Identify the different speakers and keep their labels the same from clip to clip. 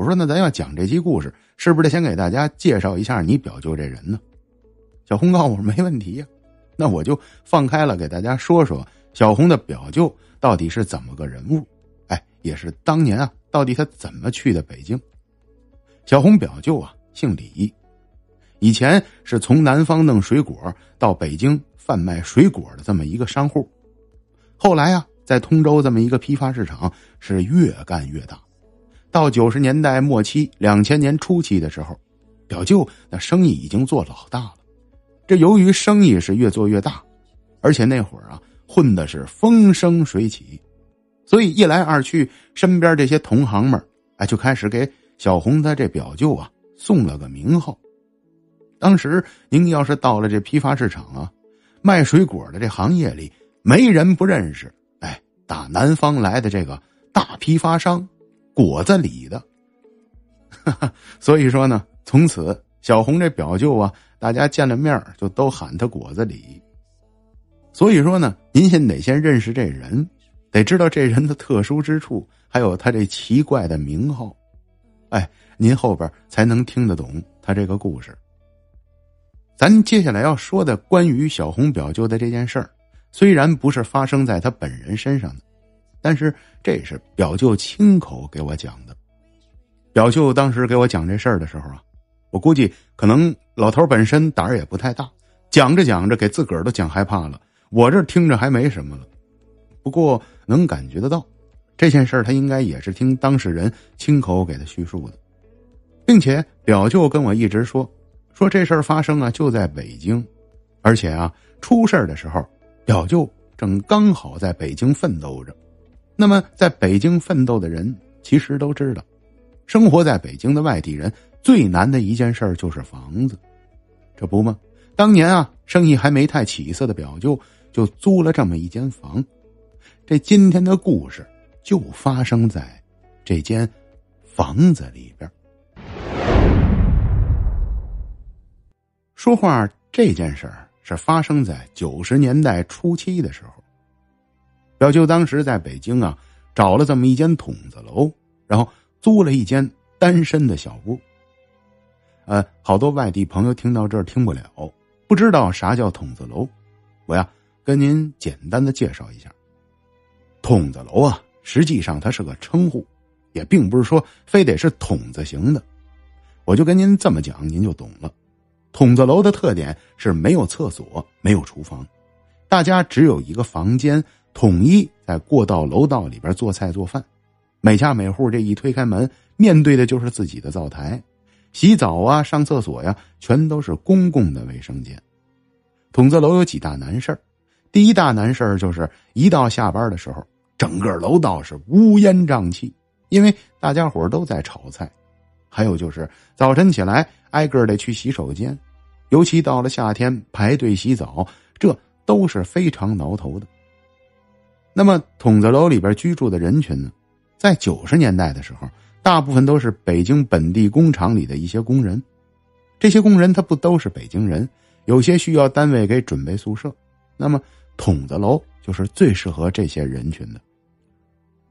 Speaker 1: 我说那咱要讲这期故事，是不是得先给大家介绍一下你表舅这人呢？小红告诉我没问题呀，那我就放开了给大家说说小红的表舅到底是怎么个人物，哎，也是当年啊，到底他怎么去的北京？小红表舅啊，姓李，以前是从南方弄水果到北京贩卖水果的这么一个商户，后来啊，在通州这么一个批发市场是越干越大。到九十年代末期、两千年初期的时候，表舅那生意已经做老大了。这由于生意是越做越大，而且那会儿啊混的是风生水起，所以一来二去，身边这些同行们哎就开始给小红的这表舅啊送了个名号。当时您要是到了这批发市场啊，卖水果的这行业里，没人不认识。哎，打南方来的这个大批发商。果子里的，所以说呢，从此小红这表舅啊，大家见了面就都喊他果子里。所以说呢，您先得先认识这人，得知道这人的特殊之处，还有他这奇怪的名号，哎，您后边才能听得懂他这个故事。咱接下来要说的关于小红表舅的这件事儿，虽然不是发生在他本人身上的。但是这是表舅亲口给我讲的。表舅当时给我讲这事儿的时候啊，我估计可能老头本身胆儿也不太大，讲着讲着给自个儿都讲害怕了。我这听着还没什么了，不过能感觉得到，这件事儿他应该也是听当事人亲口给他叙述的，并且表舅跟我一直说，说这事儿发生啊就在北京，而且啊出事儿的时候，表舅正刚好在北京奋斗着。那么，在北京奋斗的人其实都知道，生活在北京的外地人最难的一件事就是房子，这不吗？当年啊，生意还没太起色的表舅就租了这么一间房。这今天的故事就发生在这间房子里边。说话这件事儿是发生在九十年代初期的时候。表舅当时在北京啊，找了这么一间筒子楼，然后租了一间单身的小屋。呃，好多外地朋友听到这儿听不了，不知道啥叫筒子楼，我呀跟您简单的介绍一下。筒子楼啊，实际上它是个称呼，也并不是说非得是筒子型的。我就跟您这么讲，您就懂了。筒子楼的特点是没有厕所，没有厨房，大家只有一个房间。统一在过道楼道里边做菜做饭，每家每户这一推开门，面对的就是自己的灶台，洗澡啊、上厕所呀，全都是公共的卫生间。筒子楼有几大难事第一大难事就是一到下班的时候，整个楼道是乌烟瘴气，因为大家伙都在炒菜。还有就是早晨起来挨个得去洗手间，尤其到了夏天排队洗澡，这都是非常挠头的。那么，筒子楼里边居住的人群呢，在九十年代的时候，大部分都是北京本地工厂里的一些工人。这些工人他不都是北京人，有些需要单位给准备宿舍。那么，筒子楼就是最适合这些人群的。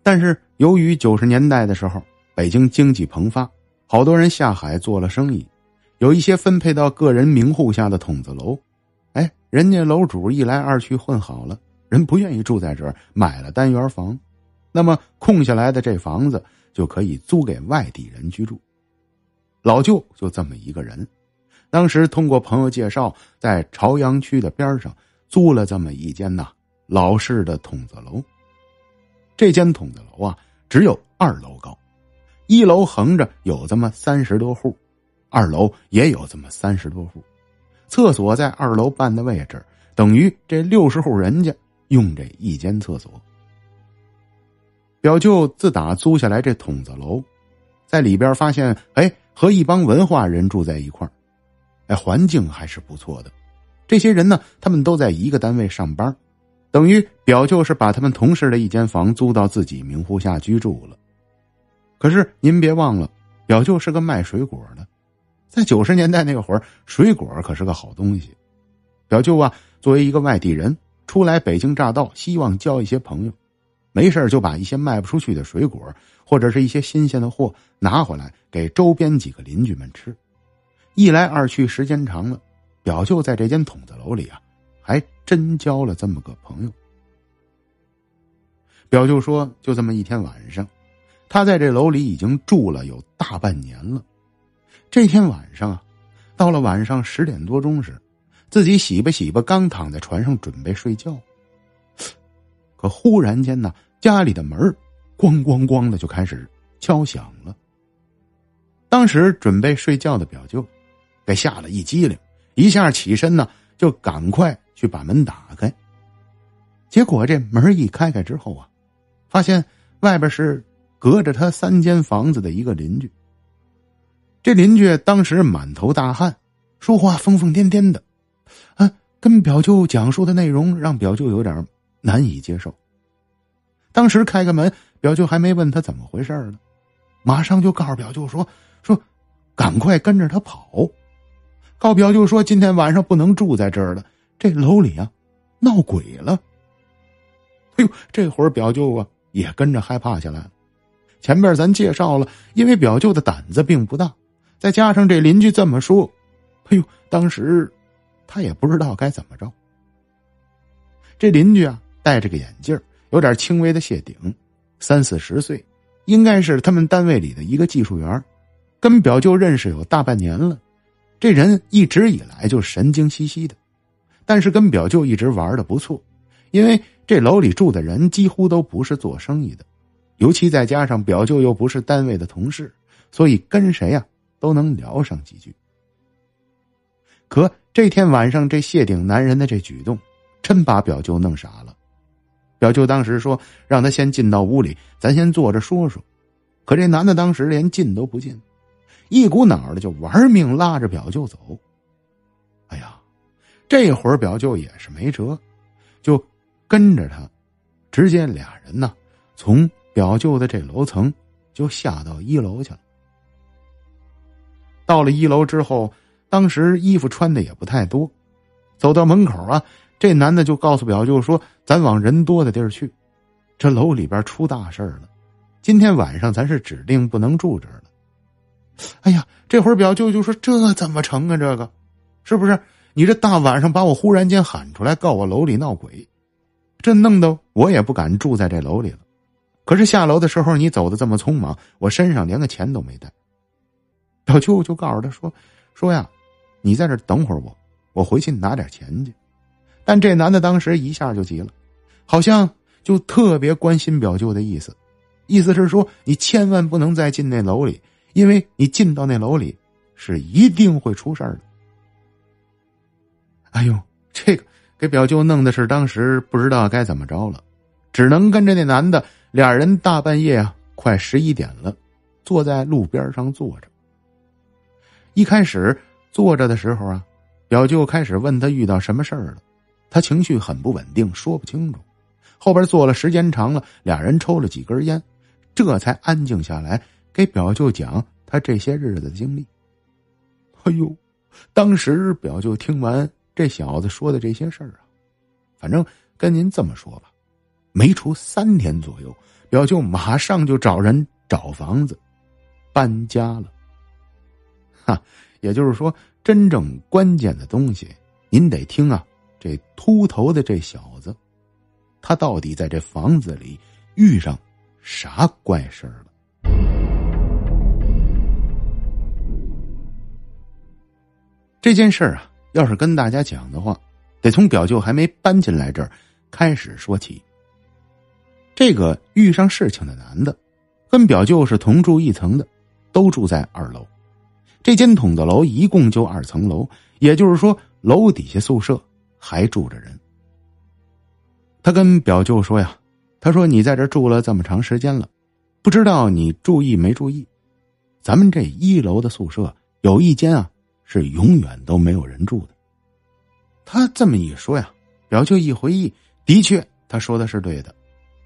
Speaker 1: 但是，由于九十年代的时候，北京经济蓬发，好多人下海做了生意，有一些分配到个人名户下的筒子楼，哎，人家楼主一来二去混好了。人不愿意住在这儿，买了单元房，那么空下来的这房子就可以租给外地人居住。老舅就这么一个人，当时通过朋友介绍，在朝阳区的边上租了这么一间呐老式的筒子楼。这间筒子楼啊，只有二楼高，一楼横着有这么三十多户，二楼也有这么三十多户，厕所在二楼半的位置，等于这六十户人家。用这一间厕所，表舅自打租下来这筒子楼，在里边发现，哎，和一帮文化人住在一块儿，哎，环境还是不错的。这些人呢，他们都在一个单位上班，等于表舅是把他们同事的一间房租到自己名户下居住了。可是您别忘了，表舅是个卖水果的，在九十年代那会儿，水果可是个好东西。表舅啊，作为一个外地人。初来北京乍到，希望交一些朋友，没事就把一些卖不出去的水果或者是一些新鲜的货拿回来给周边几个邻居们吃。一来二去，时间长了，表舅在这间筒子楼里啊，还真交了这么个朋友。表舅说，就这么一天晚上，他在这楼里已经住了有大半年了。这天晚上啊，到了晚上十点多钟时，自己洗吧洗吧，刚躺在床上准备睡觉，可忽然间呢，家里的门咣咣咣的就开始敲响了。当时准备睡觉的表舅，被吓了一激灵，一下起身呢，就赶快去把门打开。结果这门一开开之后啊，发现外边是隔着他三间房子的一个邻居。这邻居当时满头大汗，说话疯疯癫癫的，啊，跟表舅讲述的内容让表舅有点难以接受。当时开个门，表舅还没问他怎么回事呢，马上就告诉表舅说：“说赶快跟着他跑。”告表舅说：“今天晚上不能住在这儿了，这楼里啊闹鬼了。”哎呦，这会儿表舅啊也跟着害怕起来了。前面咱介绍了，因为表舅的胆子并不大。再加上这邻居这么说，哎呦，当时他也不知道该怎么着。这邻居啊，戴着个眼镜有点轻微的谢顶，三四十岁，应该是他们单位里的一个技术员，跟表舅认识有大半年了。这人一直以来就神经兮兮的，但是跟表舅一直玩的不错，因为这楼里住的人几乎都不是做生意的，尤其再加上表舅又不是单位的同事，所以跟谁呀？都能聊上几句。可这天晚上，这谢顶男人的这举动，真把表舅弄傻了。表舅当时说：“让他先进到屋里，咱先坐着说说。”可这男的当时连进都不进，一股脑的就玩命拉着表舅走。哎呀，这会儿表舅也是没辙，就跟着他，直接俩人呢，从表舅的这楼层就下到一楼去了。到了一楼之后，当时衣服穿的也不太多，走到门口啊，这男的就告诉表舅说：“咱往人多的地儿去，这楼里边出大事了，今天晚上咱是指定不能住这儿了。”哎呀，这会儿表舅就说：“这怎么成啊？这个，是不是？你这大晚上把我忽然间喊出来，告我楼里闹鬼，这弄得我也不敢住在这楼里了。可是下楼的时候你走的这么匆忙，我身上连个钱都没带。”表舅就告诉他说：“说呀，你在这等会儿我，我回去拿点钱去。”但这男的当时一下就急了，好像就特别关心表舅的意思，意思是说你千万不能再进那楼里，因为你进到那楼里是一定会出事儿的。哎呦，这个给表舅弄的是当时不知道该怎么着了，只能跟着那男的俩人大半夜啊，快十一点了，坐在路边上坐着。一开始坐着的时候啊，表舅开始问他遇到什么事儿了，他情绪很不稳定，说不清楚。后边坐了时间长了，俩人抽了几根烟，这才安静下来，给表舅讲他这些日子的经历。哎呦，当时表舅听完这小子说的这些事儿啊，反正跟您这么说吧，没出三天左右，表舅马上就找人找房子，搬家了。啊，也就是说，真正关键的东西，您得听啊。这秃头的这小子，他到底在这房子里遇上啥怪事儿了？这件事儿啊，要是跟大家讲的话，得从表舅还没搬进来这儿开始说起。这个遇上事情的男的，跟表舅是同住一层的，都住在二楼。这间筒子楼一共就二层楼，也就是说，楼底下宿舍还住着人。他跟表舅说呀：“他说你在这住了这么长时间了，不知道你注意没注意，咱们这一楼的宿舍有一间啊，是永远都没有人住的。”他这么一说呀，表舅一回忆，的确他说的是对的。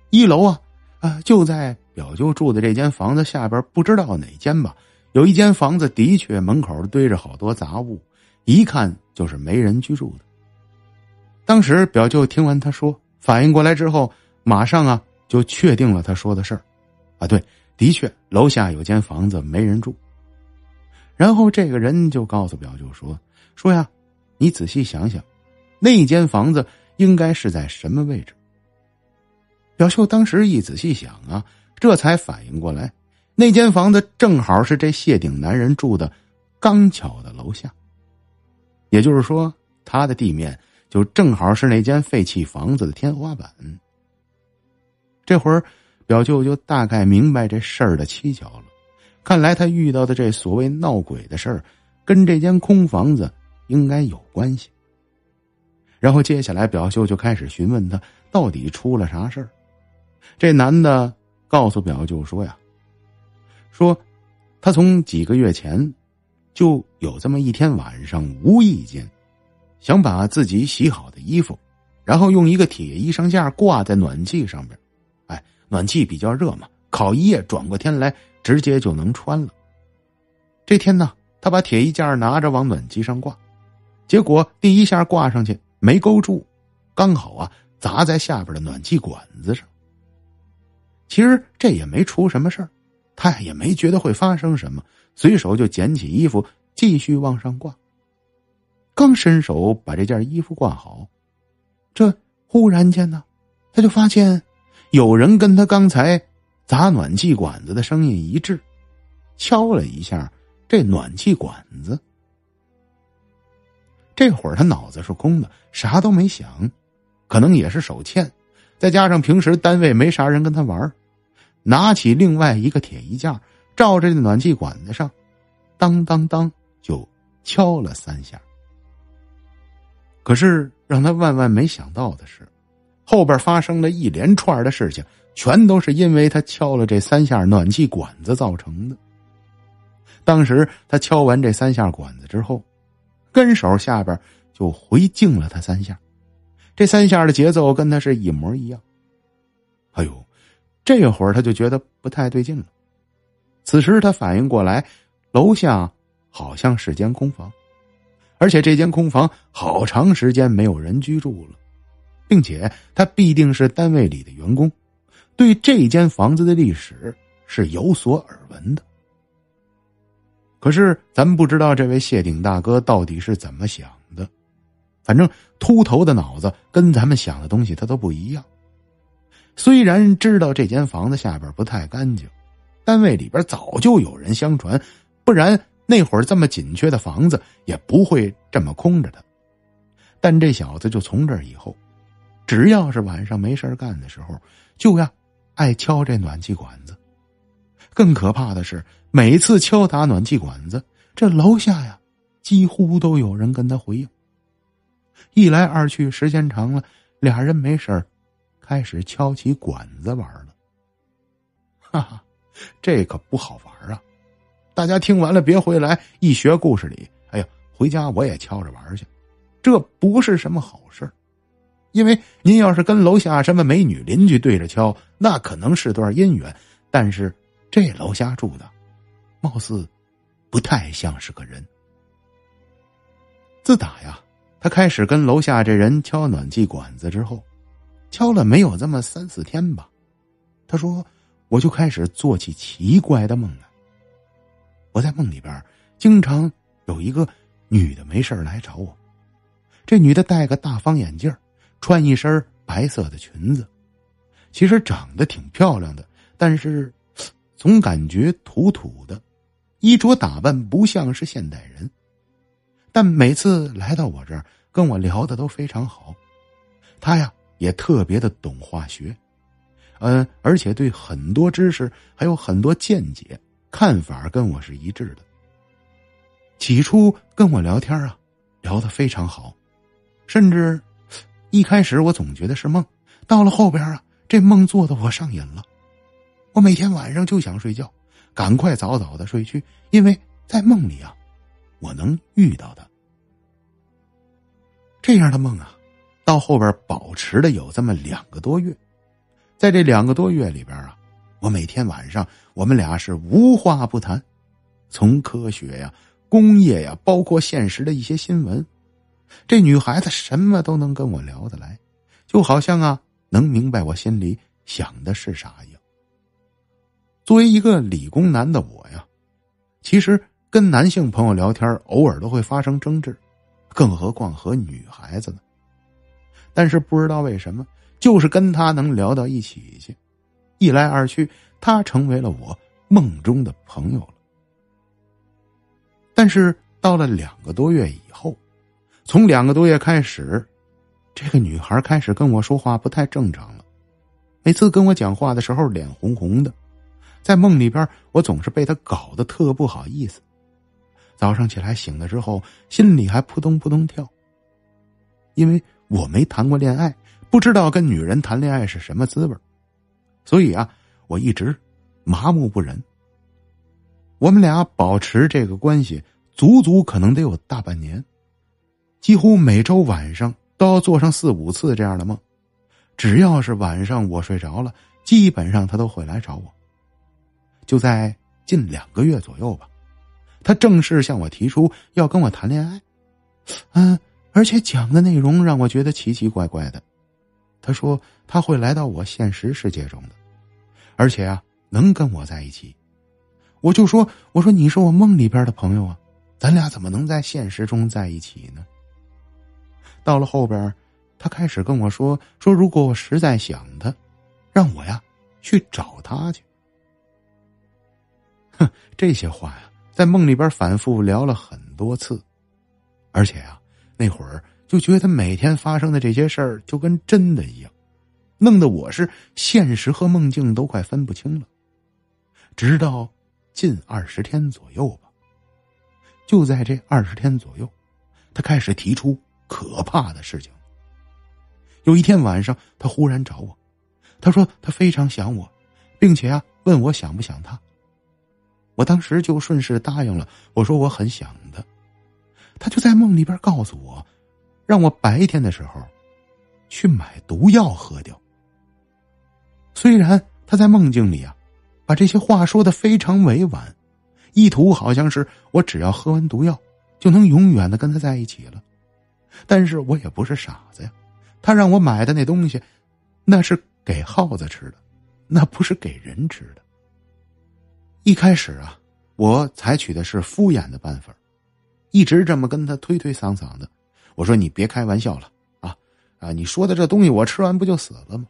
Speaker 1: 一楼啊啊，就在表舅住的这间房子下边，不知道哪间吧。有一间房子，的确门口堆着好多杂物，一看就是没人居住的。当时表舅听完他说，反应过来之后，马上啊就确定了他说的事儿。啊，对，的确，楼下有间房子没人住。然后这个人就告诉表舅说：“说呀，你仔细想想，那间房子应该是在什么位置？”表舅当时一仔细想啊，这才反应过来，那间房子正好是这谢顶男人住的刚巧的楼下。也就是说，他的地面就正好是那间废弃房子的天花板。这会儿，表舅就大概明白这事儿的蹊跷了。看来他遇到的这所谓闹鬼的事儿，跟这间空房子应该有关系。然后接下来，表舅就开始询问他到底出了啥事儿。这男的告诉表舅说呀：“说他从几个月前就有这么一天晚上，无意间想把自己洗好的衣服，然后用一个铁衣裳架挂在暖气上边。哎，暖气比较热嘛，烤一夜转过天来。”直接就能穿了。这天呢，他把铁衣架拿着往暖气上挂，结果第一下挂上去没勾住，刚好啊砸在下边的暖气管子上。其实这也没出什么事儿，他也没觉得会发生什么，随手就捡起衣服继续往上挂。刚伸手把这件衣服挂好，这忽然间呢，他就发现有人跟他刚才。砸暖气管子的声音一致，敲了一下这暖气管子。这会儿他脑子是空的，啥都没想，可能也是手欠，再加上平时单位没啥人跟他玩拿起另外一个铁衣架，照着这暖气管子上，当当当就敲了三下。可是让他万万没想到的是，后边发生了一连串的事情。全都是因为他敲了这三下暖气管子造成的。当时他敲完这三下管子之后，跟手下边就回敬了他三下，这三下的节奏跟他是一模一样。哎呦，这会儿他就觉得不太对劲了。此时他反应过来，楼下好像是间空房，而且这间空房好长时间没有人居住了，并且他必定是单位里的员工。对这间房子的历史是有所耳闻的，可是咱们不知道这位谢顶大哥到底是怎么想的。反正秃头的脑子跟咱们想的东西他都不一样。虽然知道这间房子下边不太干净，单位里边早就有人相传，不然那会儿这么紧缺的房子也不会这么空着的。但这小子就从这以后，只要是晚上没事干的时候，就要。爱敲这暖气管子，更可怕的是，每次敲打暖气管子，这楼下呀，几乎都有人跟他回应。一来二去，时间长了，俩人没事开始敲起管子玩了。哈哈，这可不好玩啊！大家听完了别回来一学故事里，哎呀，回家我也敲着玩去，这不是什么好事因为您要是跟楼下什么美女邻居对着敲，那可能是段姻缘；但是这楼下住的，貌似不太像是个人。自打呀，他开始跟楼下这人敲暖气管子之后，敲了没有这么三四天吧，他说我就开始做起奇怪的梦来。我在梦里边经常有一个女的没事来找我，这女的戴个大方眼镜穿一身白色的裙子，其实长得挺漂亮的，但是总感觉土土的，衣着打扮不像是现代人。但每次来到我这儿，跟我聊的都非常好。他呀也特别的懂化学，嗯，而且对很多知识还有很多见解看法跟我是一致的。起初跟我聊天啊，聊得非常好，甚至。一开始我总觉得是梦，到了后边啊，这梦做的我上瘾了。我每天晚上就想睡觉，赶快早早的睡去，因为在梦里啊，我能遇到他。这样的梦啊，到后边保持了有这么两个多月，在这两个多月里边啊，我每天晚上我们俩是无话不谈，从科学呀、工业呀，包括现实的一些新闻。这女孩子什么都能跟我聊得来，就好像啊能明白我心里想的是啥一样。作为一个理工男的我呀，其实跟男性朋友聊天，偶尔都会发生争执，更何况和女孩子呢？但是不知道为什么，就是跟他能聊到一起去，一来二去，他成为了我梦中的朋友了。但是到了两个多月以后，从两个多月开始，这个女孩开始跟我说话不太正常了，每次跟我讲话的时候脸红红的。在梦里边，我总是被她搞得特不好意思。早上起来醒了之后，心里还扑通扑通跳。因为我没谈过恋爱，不知道跟女人谈恋爱是什么滋味所以啊，我一直麻木不仁。我们俩保持这个关系，足足可能得有大半年，几乎每周晚上都要做上四五次这样的梦。只要是晚上我睡着了，基本上他都会来找我。就在近两个月左右吧，他正式向我提出要跟我谈恋爱，嗯，而且讲的内容让我觉得奇奇怪怪的。他说他会来到我现实世界中的，而且啊能跟我在一起。我就说我说你是我梦里边的朋友啊，咱俩怎么能在现实中在一起呢？到了后边，他开始跟我说说如果我实在想他，让我呀去找他去。哼，这些话呀，在梦里边反复聊了很多次，而且呀，那会儿就觉得每天发生的这些事儿就跟真的一样，弄得我是现实和梦境都快分不清了。直到近二十天左右吧，就在这二十天左右，他开始提出可怕的事情。有一天晚上，他忽然找我，他说他非常想我，并且啊，问我想不想他。我当时就顺势答应了，我说我很想他，他就在梦里边告诉我，让我白天的时候去买毒药喝掉。虽然他在梦境里啊，把这些话说的非常委婉，意图好像是我只要喝完毒药就能永远的跟他在一起了，但是我也不是傻子呀，他让我买的那东西，那是给耗子吃的，那不是给人吃的。一开始啊，我采取的是敷衍的办法，一直这么跟他推推搡搡的。我说：“你别开玩笑了啊啊！你说的这东西我吃完不就死了吗？”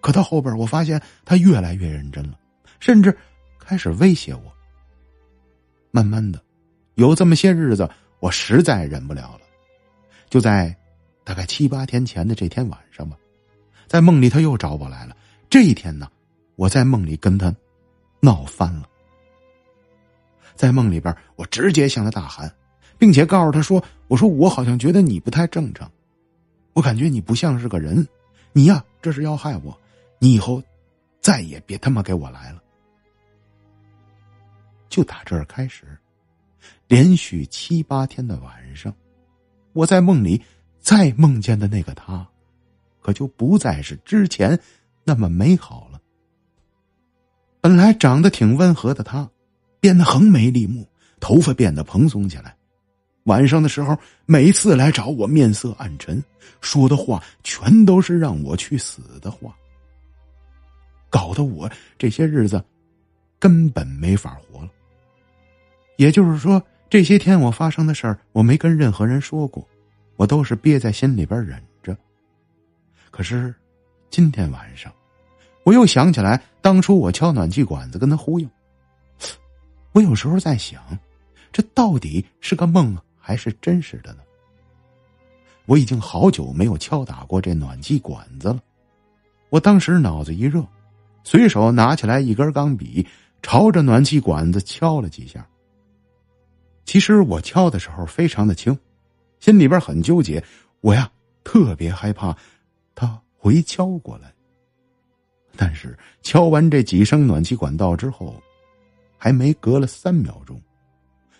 Speaker 1: 可到后边我发现他越来越认真了，甚至开始威胁我。慢慢的，有这么些日子，我实在忍不了了。就在大概七八天前的这天晚上吧，在梦里他又找我来了。这一天呢，我在梦里跟他。闹翻了，在梦里边，我直接向他大喊，并且告诉他说：“我说我好像觉得你不太正常，我感觉你不像是个人，你呀这是要害我，你以后再也别他妈给我来了。”就打这儿开始，连续七八天的晚上，我在梦里再梦见的那个他，可就不再是之前那么美好了。本来长得挺温和的他，变得横眉立目，头发变得蓬松起来。晚上的时候，每次来找我，面色暗沉，说的话全都是让我去死的话，搞得我这些日子根本没法活了。也就是说，这些天我发生的事儿，我没跟任何人说过，我都是憋在心里边忍着。可是，今天晚上。我又想起来，当初我敲暖气管子跟他忽悠。我有时候在想，这到底是个梦啊还是真实的呢？我已经好久没有敲打过这暖气管子了。我当时脑子一热，随手拿起来一根钢笔，朝着暖气管子敲了几下。其实我敲的时候非常的轻，心里边很纠结。我呀，特别害怕他回敲过来。但是敲完这几声暖气管道之后，还没隔了三秒钟，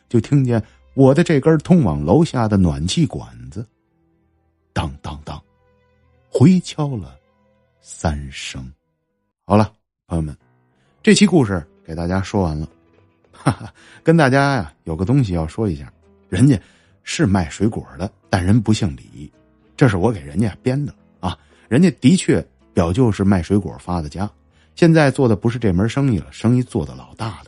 Speaker 1: 就听见我的这根通往楼下的暖气管子，当当当，回敲了三声。好了，朋友们，这期故事给大家说完了。哈哈，跟大家呀有个东西要说一下，人家是卖水果的，但人不姓李，这是我给人家编的啊，人家的确。表舅是卖水果发的家，现在做的不是这门生意了，生意做的老大了。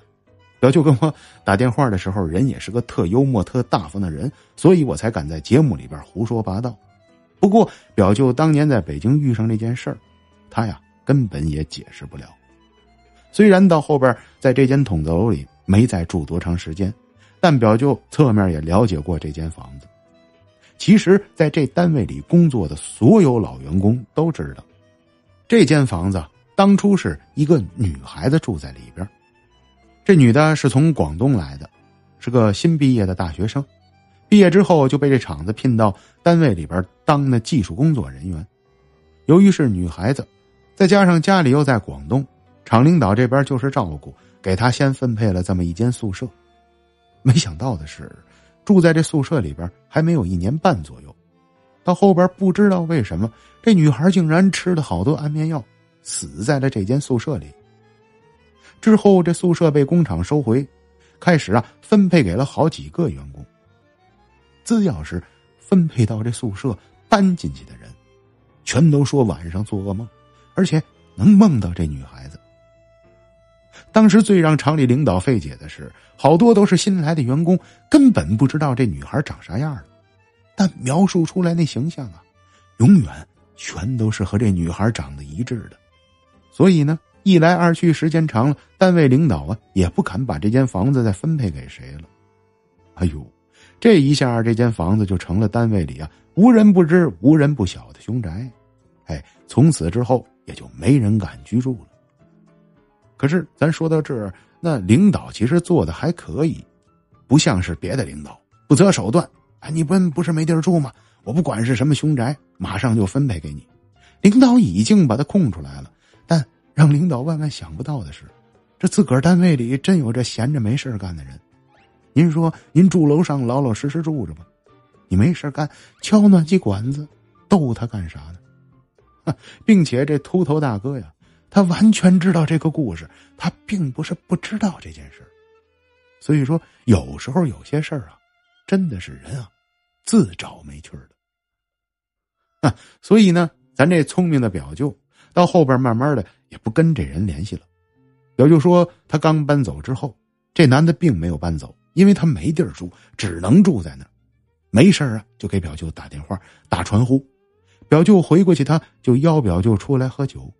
Speaker 1: 表舅跟我打电话的时候，人也是个特幽默、特大方的人，所以我才敢在节目里边胡说八道。不过，表舅当年在北京遇上那件事儿，他呀根本也解释不了。虽然到后边在这间筒子楼里没再住多长时间，但表舅侧面也了解过这间房子。其实，在这单位里工作的所有老员工都知道，这间房子当初是一个女孩子住在里边。这女的是从广东来的，是个新毕业的大学生。毕业之后就被这厂子聘到单位里边当的技术工作人员。由于是女孩子，再加上家里又在广东，厂领导这边就是照顾，给她先分配了这么一间宿舍。没想到的是，住在这宿舍里边还没有一年半左右，到后边不知道为什么，这女孩竟然吃了好多安眠药，死在了这间宿舍里。之后，这宿舍被工厂收回，开始啊分配给了好几个员工。只要是分配到这宿舍搬进去的人，全都说晚上做噩梦，而且能梦到这女孩子。当时最让厂里领导费解的是，好多都是新来的员工，根本不知道这女孩长啥样了，但描述出来那形象啊，永远全都是和这女孩长得一致的。所以呢，一来二去，时间长了，单位领导啊也不敢把这间房子再分配给谁了。哎呦！这一下，这间房子就成了单位里啊无人不知、无人不晓的凶宅。哎，从此之后也就没人敢居住了。可是，咱说到这儿，那领导其实做的还可以，不像是别的领导不择手段。哎，你不不是没地儿住吗？我不管是什么凶宅，马上就分配给你。领导已经把它空出来了，但让领导万万想不到的是，这自个儿单位里真有这闲着没事干的人。您说您住楼上老老实实住着吧，你没事干敲暖气管子，逗他干啥呢？并且这秃头大哥呀，他完全知道这个故事，他并不是不知道这件事所以说，有时候有些事儿啊，真的是人啊自找没趣的。所以呢，咱这聪明的表舅到后边慢慢的也不跟这人联系了。表舅说，他刚搬走之后，这男的并没有搬走。因为他没地儿住，只能住在那儿。没事啊，就给表舅打电话、打传呼。表舅回过去，他就邀表舅出来喝酒，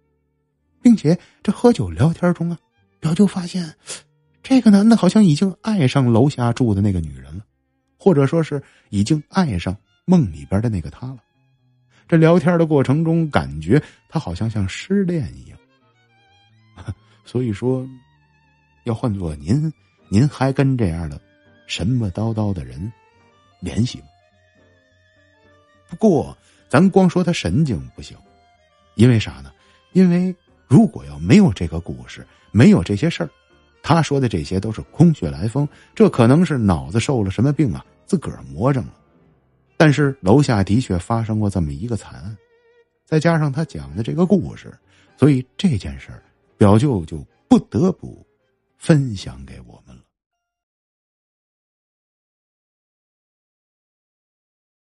Speaker 1: 并且这喝酒聊天中啊，表舅发现这个男的好像已经爱上楼下住的那个女人了，或者说是已经爱上梦里边的那个他了。这聊天的过程中，感觉他好像像失恋一样。所以说，要换做您。您还跟这样的神么叨叨的人联系吗？不过，咱光说他神经不行，因为啥呢？因为如果要没有这个故事，没有这些事儿，他说的这些都是空穴来风。这可能是脑子受了什么病啊，自个儿魔怔了。但是楼下的确发生过这么一个惨案，再加上他讲的这个故事，所以这件事儿表舅就不得不分享给我们了。